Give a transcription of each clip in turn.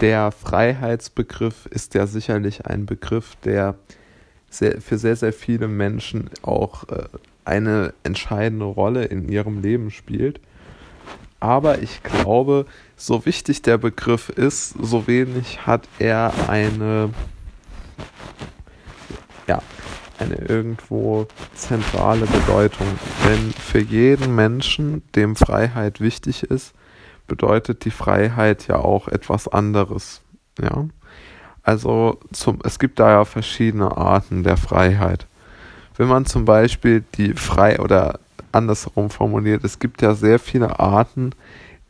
der Freiheitsbegriff ist ja sicherlich ein Begriff, der sehr, für sehr, sehr viele Menschen auch äh, eine entscheidende Rolle in ihrem Leben spielt. Aber ich glaube, so wichtig der Begriff ist, so wenig hat er eine, ja, eine irgendwo zentrale Bedeutung. Denn für jeden Menschen, dem Freiheit wichtig ist, bedeutet die Freiheit ja auch etwas anderes. Ja. Also zum, es gibt da ja verschiedene Arten der Freiheit. Wenn man zum Beispiel die frei oder andersherum formuliert, es gibt ja sehr viele Arten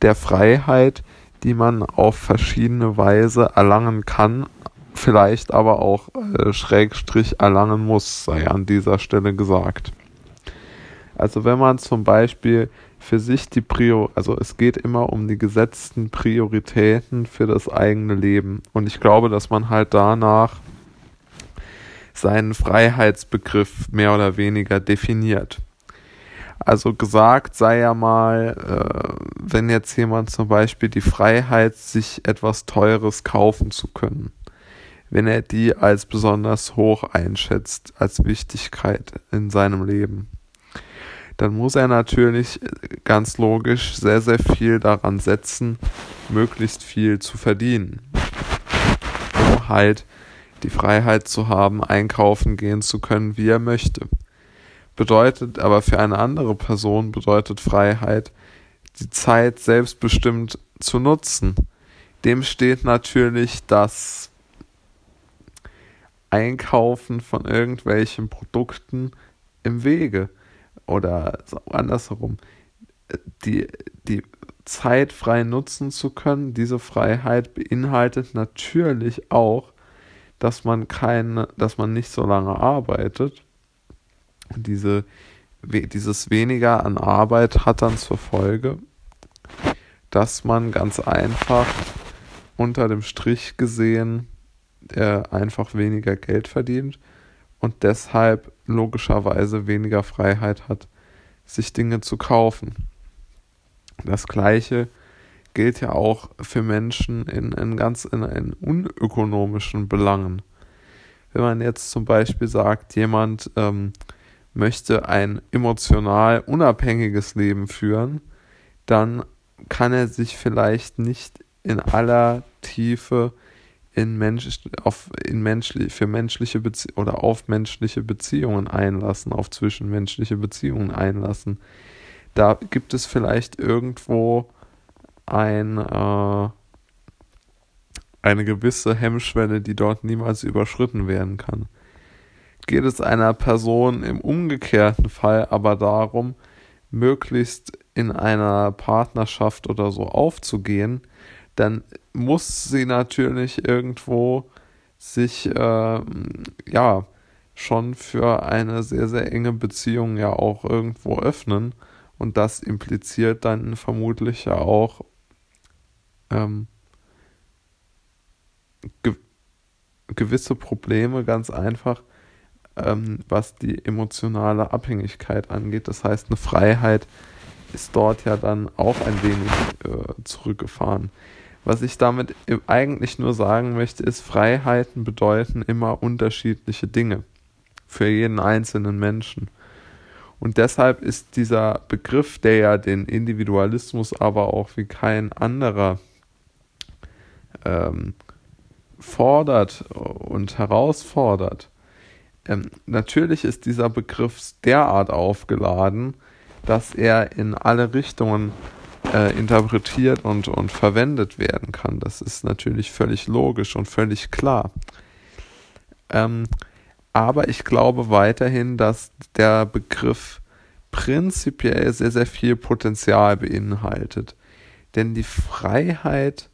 der Freiheit, die man auf verschiedene Weise erlangen kann, vielleicht aber auch äh, Schrägstrich erlangen muss, sei an dieser Stelle gesagt. Also wenn man zum Beispiel für sich die Prior, also es geht immer um die gesetzten Prioritäten für das eigene Leben. Und ich glaube, dass man halt danach seinen Freiheitsbegriff mehr oder weniger definiert. Also gesagt sei ja mal, äh, wenn jetzt jemand zum Beispiel die Freiheit, sich etwas Teures kaufen zu können, wenn er die als besonders hoch einschätzt, als Wichtigkeit in seinem Leben dann muss er natürlich ganz logisch sehr, sehr viel daran setzen, möglichst viel zu verdienen. Um halt die Freiheit zu haben, einkaufen gehen zu können, wie er möchte. Bedeutet aber für eine andere Person bedeutet Freiheit, die Zeit selbstbestimmt zu nutzen. Dem steht natürlich das Einkaufen von irgendwelchen Produkten im Wege oder andersherum, die, die Zeit frei nutzen zu können, diese Freiheit beinhaltet natürlich auch, dass man keine, dass man nicht so lange arbeitet. Diese, dieses weniger an Arbeit hat dann zur Folge, dass man ganz einfach unter dem Strich gesehen äh, einfach weniger Geld verdient und deshalb logischerweise weniger Freiheit hat, sich Dinge zu kaufen. Das gleiche gilt ja auch für Menschen in, in ganz in, in unökonomischen Belangen. Wenn man jetzt zum Beispiel sagt, jemand ähm, möchte ein emotional unabhängiges Leben führen, dann kann er sich vielleicht nicht in aller Tiefe in Mensch, auf, in menschlich, für menschliche Bezie oder auf menschliche Beziehungen einlassen, auf zwischenmenschliche Beziehungen einlassen. Da gibt es vielleicht irgendwo ein, äh, eine gewisse Hemmschwelle, die dort niemals überschritten werden kann. Geht es einer Person im umgekehrten Fall aber darum, möglichst in einer Partnerschaft oder so aufzugehen, dann muss sie natürlich irgendwo sich äh, ja schon für eine sehr, sehr enge Beziehung ja auch irgendwo öffnen. Und das impliziert dann vermutlich ja auch ähm, ge gewisse Probleme ganz einfach, ähm, was die emotionale Abhängigkeit angeht. Das heißt, eine Freiheit ist dort ja dann auch ein wenig äh, zurückgefahren. Was ich damit eigentlich nur sagen möchte, ist, Freiheiten bedeuten immer unterschiedliche Dinge für jeden einzelnen Menschen. Und deshalb ist dieser Begriff, der ja den Individualismus aber auch wie kein anderer ähm, fordert und herausfordert, ähm, natürlich ist dieser Begriff derart aufgeladen, dass er in alle Richtungen äh, interpretiert und, und verwendet werden kann. Das ist natürlich völlig logisch und völlig klar. Ähm, aber ich glaube weiterhin, dass der Begriff prinzipiell sehr, sehr viel Potenzial beinhaltet. Denn die Freiheit,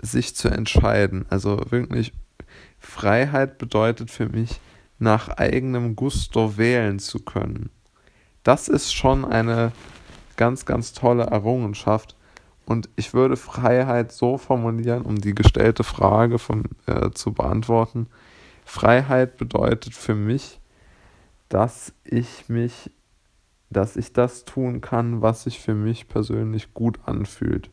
sich zu entscheiden, also wirklich Freiheit bedeutet für mich, nach eigenem Gusto wählen zu können. Das ist schon eine ganz, ganz tolle Errungenschaft. Und ich würde Freiheit so formulieren, um die gestellte Frage von, äh, zu beantworten. Freiheit bedeutet für mich, dass ich mich, dass ich das tun kann, was sich für mich persönlich gut anfühlt.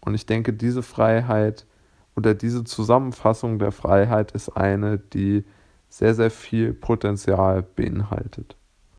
Und ich denke, diese Freiheit oder diese Zusammenfassung der Freiheit ist eine, die sehr, sehr viel Potenzial beinhaltet.